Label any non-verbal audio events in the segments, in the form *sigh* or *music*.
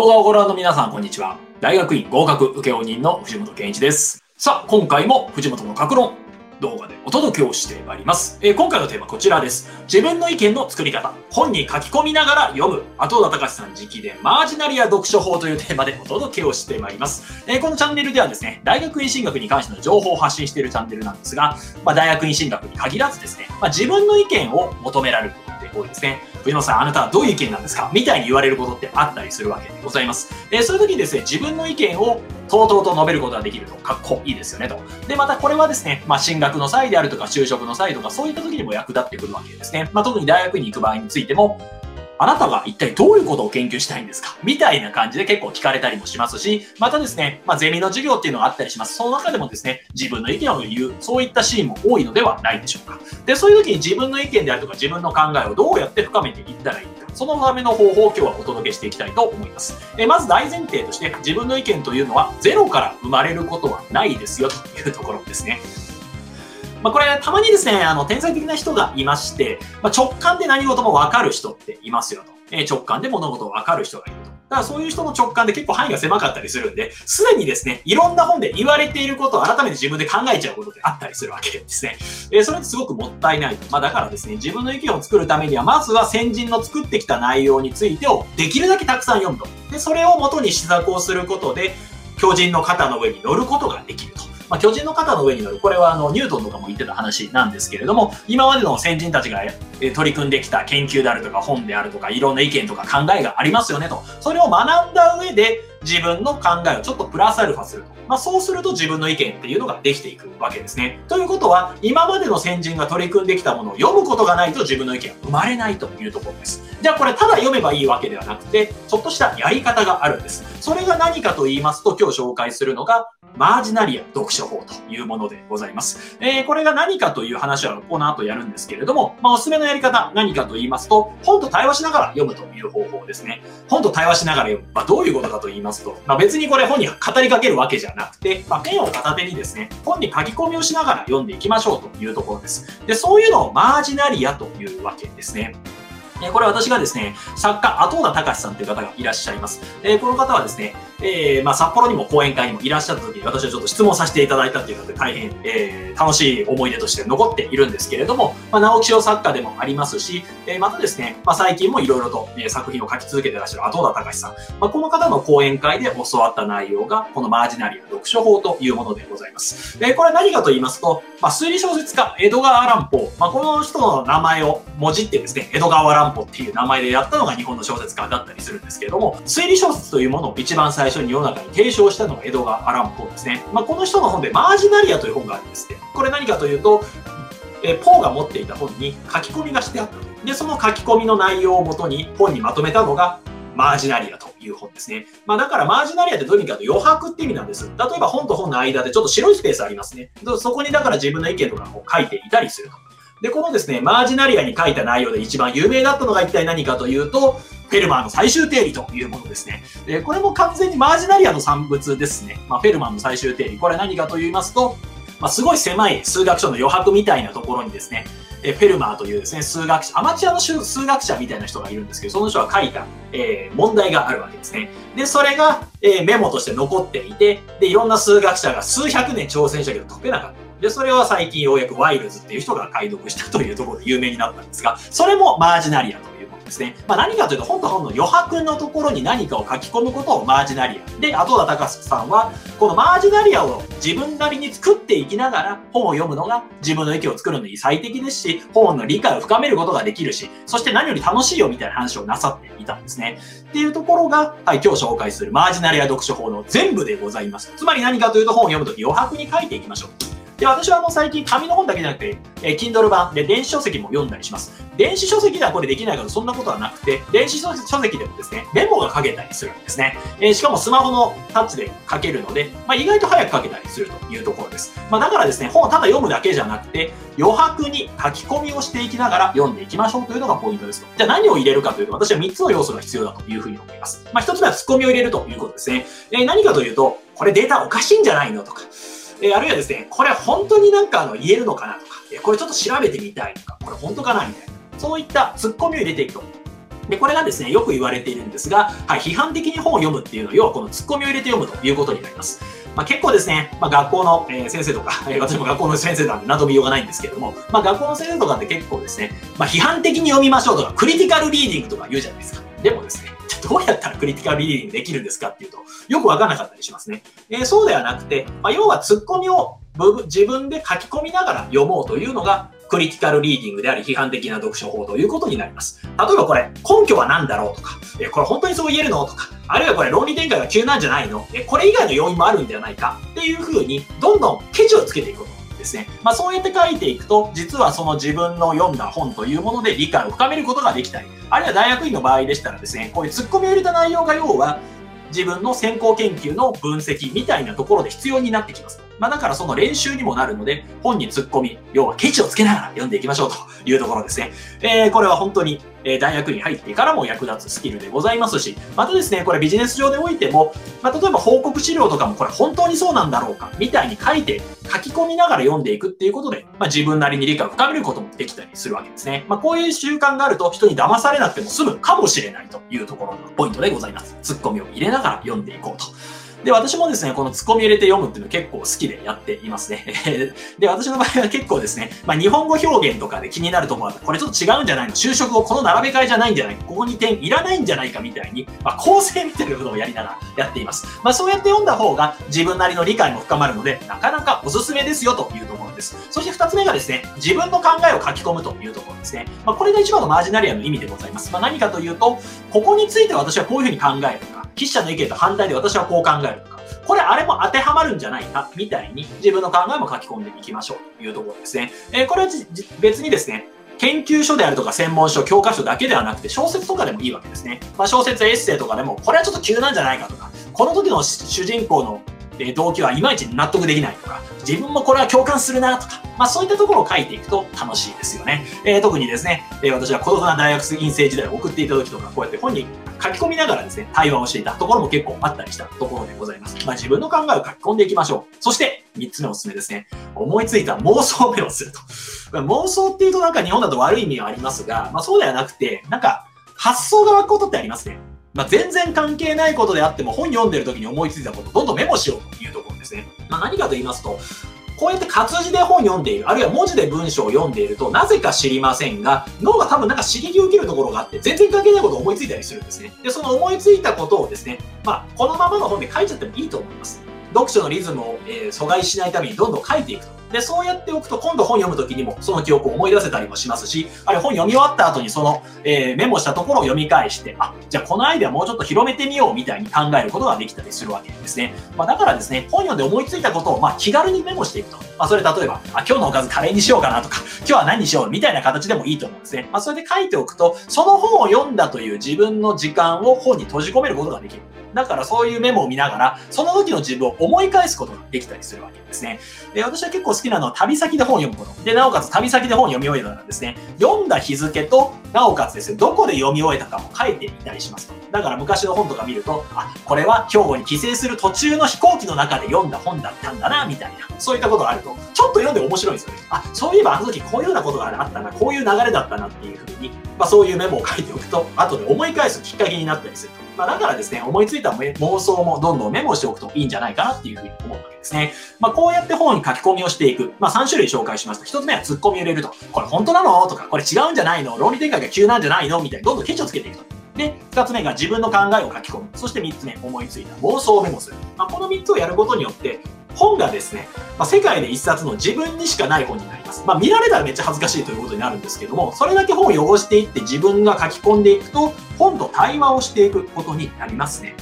動画をご覧の皆さん、こんにちは。大学院合格請負人の藤本健一です。さあ、今回も藤本の格論動画でお届けをしてまいります。えー、今回のテーマこちらです。自分の意見の作り方。本に書き込みながら読む。後田隆さん直伝マージナリア読書法というテーマでお届けをしてまいります。えー、このチャンネルではですね、大学院進学に関しての情報を発信しているチャンネルなんですが、まあ、大学院進学に限らずですね、まあ、自分の意見を求められることって多いですね。上野さん、あなたはどういう意見なんですか？みたいに言われることってあったりするわけでございます。えー、そういう時にですね、自分の意見をとうとうと述べることができると、かっこいいですよねと。で、またこれはですね、まあ、進学の際であるとか、就職の際とか、そういった時にも役立ってくるわけですね。まあ、特に大学に行く場合についても、あなたが一体どういうことを研究したいんですか？みたいな感じで結構聞かれたりもしますし、またですね、まあ、ゼミの授業っていうのがあったりします。その中でもですね、自分の意見を言う、そういったシーンも多いのではないでしょうか。で、そういう時に自分の意見であるとか自分の考えをどうやって深めていったらいいか、そのための方法を今日はお届けしていきたいと思います。えまず大前提として自分の意見というのはゼロから生まれることはないですよというところですね。まあ、これ、たまにですね、あの、天才的な人がいまして、まあ、直感で何事もわかる人っていますよと。え直感で物事をわかる人がいると。だからそういう人の直感で結構範囲が狭かったりするんで、すでにですね、いろんな本で言われていることを改めて自分で考えちゃうことってあったりするわけですね。えー、それってすごくもったいない。まあだからですね、自分の意見を作るためには、まずは先人の作ってきた内容についてをできるだけたくさん読むと。で、それを元に試作をすることで、巨人の肩の上に乗ることができると。まあ、巨人の肩の上に乗る、これはあのニュートンとかも言ってた話なんですけれども、今までの先人たちが取り組んできた研究であるとか本であるとか、いろんな意見とか考えがありますよねと。それを学んだ上で、自分の考えをちょっとプラスアルファすると。まあ、そうすると自分の意見っていうのができていくわけですね。ということは、今までの先人が取り組んできたものを読むことがないと自分の意見が生まれないというところです。じゃあこれただ読めばいいわけではなくて、ちょっとしたやり方があるんです。それが何かと言いますと、今日紹介するのが、マージナリア読書法というものでございます。えー、これが何かという話はこの後やるんですけれども、まあ、おすすめのやり方、何かと言いますと、本と対話しながら読むという方法ですね。本と対話しながら読む。まあ、どういうことかと言いますと、まあ、別にこれ本に語りかけるわけじゃなくて、まあ、ペンを片手にですね、本に書き込みをしながら読んでいきましょうというところです。で、そういうのをマージナリアというわけですね。これ私がですね、作家、後田隆さんという方がいらっしゃいます。えこの方はですね、えー、まあ、札幌にも講演会にもいらっしゃった時に私はちょっと質問させていただいたっていうので大変、えー、楽しい思い出として残っているんですけれども、まあ、直木賞作家でもありますし、えー、またですね、まあ、最近もいろいろと、え作品を書き続けてらっしゃる後田隆さん。まあ、この方の講演会で教わった内容が、このマージナリア読書法というものでございます。えこれ何かと言いますと、まあ、推理小説家、江戸川乱歩、まあ、この人の名前をもじってですね、江戸川乱歩っていう名前でやったのが日本の小説家だったりするんですけれども、推理小説というものを一番最初に世の中に提唱したのが江戸川アランポーですね。まあ、この人の本でマージナリアという本があるんですって。これ何かというと、えポーが持っていた本に書き込みがしてあった。で、その書き込みの内容をもとに本にまとめたのがマージナリアという本ですね。まあだからマージナリアってとにかく余白って意味なんです。例えば本と本の間でちょっと白いスペースありますね。そこにだから自分の意見とかを書いていたりすると。で、このですね、マージナリアに書いた内容で一番有名だったのが一体何かというと、フェルマーの最終定理というものですね。でこれも完全にマージナリアの産物ですね。まあ、フェルマーの最終定理。これは何かと言いますと、まあ、すごい狭い数学書の余白みたいなところにですね、えフェルマーというですね、数学者、アマチュアの数学者みたいな人がいるんですけど、その人が書いた、えー、問題があるわけですね。で、それが、えー、メモとして残っていて、で、いろんな数学者が数百年挑戦したけど解けなかった。で、それは最近ようやくワイルズっていう人が解読したというところで有名になったんですが、それもマージナリアというですね。まあ何かというと、本と本の余白のところに何かを書き込むことをマージナリア。で、後田隆さんは、このマージナリアを自分なりに作っていきながら本を読むのが自分の意見を作るのに最適ですし、本の理解を深めることができるし、そして何より楽しいよみたいな話をなさっていたんですね。っていうところが、はい、今日紹介するマージナリア読書法の全部でございます。つまり何かというと本を読むとき余白に書いていきましょう。で、私はあの最近紙の本だけじゃなくて、えー、Kindle 版で電子書籍も読んだりします。電子書籍ではこれできないからそんなことはなくて、電子書籍でもですね、メモが書けたりするんですね。えー、しかもスマホのタッチで書けるので、まあ、意外と早く書けたりするというところです。まあ、だからですね、本をただ読むだけじゃなくて、余白に書き込みをしていきながら読んでいきましょうというのがポイントですと。じゃあ何を入れるかというと、私は3つの要素が必要だというふうに思います。まあ、1つ目はツッコミを入れるということですね。えー、何かというと、これデータおかしいんじゃないのとか、えあるいはですね、これ本当になんかあの言えるのかなとか、えこれちょっと調べてみたいとか、これ本当かなみたいな。そういったツッコミを入れていくと。で、これがですね、よく言われているんですが、はい、批判的に本を読むっていうのは、要はこのツッコミを入れて読むということになります。まあ、結構ですね、まあ、学校の、え先生とか、え *laughs* 私も学校の先生なんで何とも言いようがないんですけれども、まあ、学校の先生とかって結構ですね、まあ、批判的に読みましょうとか、クリティカルリーディングとか言うじゃないですか。でもですね、どうやったらクリティカルリーディングできるんですかっていうと、よくわからなかったりしますね。えー、そうではなくて、まあ、要はツッコミを自分で書き込みながら読もうというのが、クリティカルリーディングであり批判的な読書法ということになります。例えばこれ、根拠は何だろうとか、えこれ本当にそう言えるのとか、あるいはこれ論理展開が急なんじゃないのえこれ以外の要因もあるんではないかっていうふうに、どんどんケチをつけていくことですね。まあそうやって書いていくと、実はその自分の読んだ本というもので理解を深めることができたり、あるいは大学院の場合でしたらですね、こういうツッコミを入れた内容が要は、自分の先行研究の分析みたいなところで必要になってきます。まあだからその練習にもなるので、本に突っ込み、要はケチをつけながら読んでいきましょうというところですね。えー、これは本当に、え大学に入ってからも役立つスキルでございますし、またですね、これビジネス上でおいても、まあ、例えば報告資料とかもこれ本当にそうなんだろうか、みたいに書いて書き込みながら読んでいくっていうことで、まあ、自分なりに理解を深めることもできたりするわけですね。まあ、こういう習慣があると人に騙されなくても済むかもしれないというところのポイントでございます。ツッコミを入れながら読んでいこうと。で、私もですね、このツッコミ入れて読むっていうの結構好きでやっていますね。*laughs* で、私の場合は結構ですね、まあ、日本語表現とかで気になるところは、これちょっと違うんじゃないの？就職後この並べ替えじゃないんじゃない？ここに点いらないんじゃないかみたいに、まあ、構成みたいなことをやりながらやっています。まあ、そうやって読んだ方が自分なりの理解も深まるので、なかなかおすすめですよというところです。そして二つ目がですね、自分の考えを書き込むというところですね。まあ、これが一番のマージナリアの意味でございます。まあ、何かというと、ここについて私はこういうふうに考えるとか、筆者の意見と反対で私はこう考えるとか、これあれも当てはまるんじゃないか、みたいに自分の考えも書き込んでいきましょうというところですね。えー、これは別にですね、研究所であるとか専門書、教科書だけではなくて小説とかでもいいわけですね。まあ、小説、エッセイとかでも、これはちょっと急なんじゃないかとか、この時の主人公のえ動機はいまいち納得できないとか、自分もこれは共感するなとか、まあそういったところを書いていくと楽しいですよね。えー、特にですね、え、私は孤独な大学院生時代を送っていた時とか、こうやって本に書き込みながらですね、対話をしていたところも結構あったりしたところでございます。まあ自分の考えを書き込んでいきましょう。そして、3つ目おすすめですね。思いついた妄想目をすると。妄想っていうとなんか日本だと悪い意味はありますが、まあそうではなくて、なんか発想が湧くことってありますね。まあ、全然関係ないことであっても本読んでる時に思いついたことどんどんメモしようというところですね。まあ、何かと言いますと、こうやって活字で本読んでいる、あるいは文字で文章を読んでいると、なぜか知りませんが、脳が多分なんか刺激を受けるところがあって、全然関係ないことを思いついたりするんですね。で、その思いついたことをですね、まあ、このままの本で書いちゃってもいいと思います。読書のリズムを、えー、阻害しないためにどんどん書いていくと。で、そうやっておくと、今度本読むときにもその記憶を思い出せたりもしますし、あれ本読み終わった後にその、えー、メモしたところを読み返して、あ、じゃあこのアイデアもうちょっと広めてみようみたいに考えることができたりするわけですね。まあ、だからですね、本読んで思いついたことを、まあ、気軽にメモしていくと。まあ、それ例えば、あ、今日のおかずカレーにしようかなとか、今日は何にしようみたいな形でもいいと思うんですね。まあ、それで書いておくと、その本を読んだという自分の時間を本に閉じ込めることができる。だからそういうメモを見ながら、その時の自分を思い返すことができたりするわけですね。で私は結構好きなのは旅先で本を読むこと。で、なおかつ旅先で本を読み終えたらですね、読んだ日付と、なおかつですね、どこで読み終えたかも書いてみたりしますと。だから昔の本とか見ると、あ、これは兵庫に帰省する途中の飛行機の中で読んだ本だったんだな、みたいな。そういったことがあると、ちょっと読んで面白いんですよね。あ、そういえばあの時こういうようなことがあったな、こういう流れだったなっていうふうに、まあそういうメモを書いておくと、後で思い返すきっかけになったりすると。まあだからですね、思いついた妄想もどんどんメモしておくといいんじゃないかなっていうふうに思うわけですね。まあこうやって本に書き込みをしていく。まあ3種類紹介しました。1つ目は突っ込みを入れると。これ本当なの？とか、これ違うんじゃないの？論理展開が急なんじゃないの？みたいにどんどんケチをつけていくと。で、2つ目が自分の考えを書き込む。そして3つ目、思いついた妄想をメモする。まあ、この3つをやることによって、本がですね、まあ、世界で一冊の自分にしかない本になります。まあ、見られたらめっちゃ恥ずかしいということになるんですけども、それだけ本を汚していって自分が書き込んでいくと、本と対話をしていくことになりますね。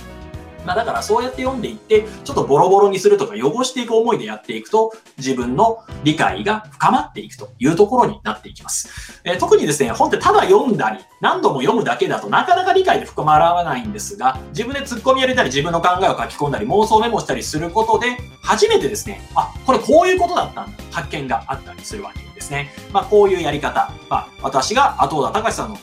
まあ、だからそうやって読んでいって、ちょっとボロボロにするとか汚していく思いでやっていくと、自分の理解が深まっていくというところになっていきます。えー、特にですね、本ってただ読んだり、何度も読むだけだとなかなか理解で深まらないんですが、自分で突っ込み入れたり、自分の考えを書き込んだり、妄想メモしたりすることで、初めてですね、あ、これこういうことだったんだ、発見があったりするわけですね。まあ、こういうやり方、まあ、私が後田隆さんの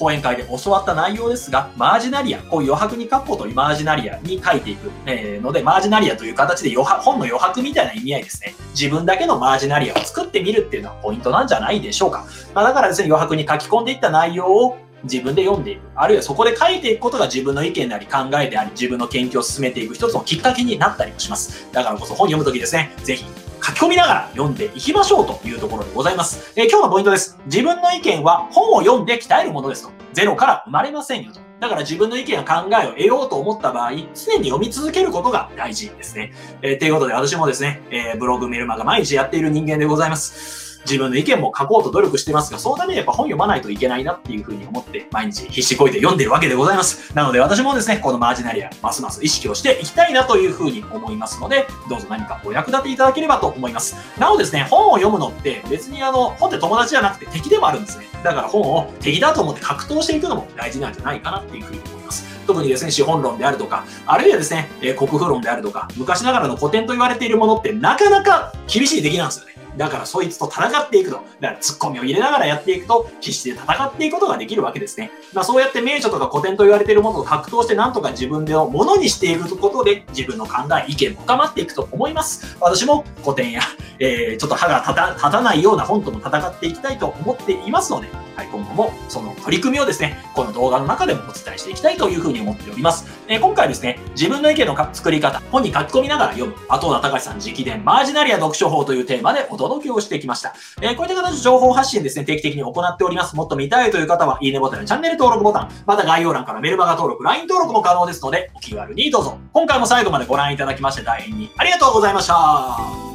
講演会で教わった内容ですが、マージナリア、こう余白に書くことにマージナリアに書いていく、えー、ので、マージナリアという形で余白本の余白みたいな意味合いですね。自分だけのマージナリアを作ってみるっていうのはポイントなんじゃないでしょうか。まあ、だからですね、余白に書き込んでいった内容を自分で読んでいく。あるいはそこで書いていくことが自分の意見であり考えであり、自分の研究を進めていく一つのきっかけになったりもします。だからこそ本読むときですね、ぜひ書き込みながら読んでいきましょうというところでございます。えー、今日のポイントです。自分の意見は本を読んで鍛えるものですと。ゼロから生まれませんよと。だから自分の意見や考えを得ようと思った場合、常に読み続けることが大事ですね。えー、ということで私もですね、えー、ブログメルマガ毎日やっている人間でございます。自分の意見も書こうと努力してますが、そのためにやっぱ本読まないといけないなっていうふうに思って、毎日必死こいて読んでるわけでございます。なので私もですね、このマージナリア、ますます意識をしていきたいなというふうに思いますので、どうぞ何かお役立ていただければと思います。なおですね、本を読むのって別にあの、本って友達じゃなくて敵でもあるんですね。だから本を敵だと思って格闘していくのも大事なんじゃないかなっていうふうに思います。特にですね、資本論であるとか、あるいはですね、え国風論であるとか、昔ながらの古典と言われているものってなかなか厳しい敵なんですよね。だからそいつと戦っていくと。だからツッコミを入れながらやっていくと、必死で戦っていくことができるわけですね。まあそうやって名著とか古典と言われているものを格闘してなんとか自分でのものにしていくことで、自分の考え、意見も深まっていくと思います。私も古典や、えー、ちょっと歯が立た立たないような本とも戦っていきたいと思っていますので、はい、今後もその取り組みをですね、この動画の中でもお伝えしていきたいというふうに思っております。えー、今回ですね、自分の意見の作り方、本に書き込みながら読む、後田隆さん直伝マージナリア読書法というテーマでお届けをしてきました。えー、こういった形で情報発信ですね、定期的に行っております。もっと見たいという方は、いいねボタンやチャンネル登録ボタン、また概要欄からメルマガ登録、LINE 登録も可能ですので、お気軽にどうぞ。今回も最後までご覧いただきまして大変にありがとうございました。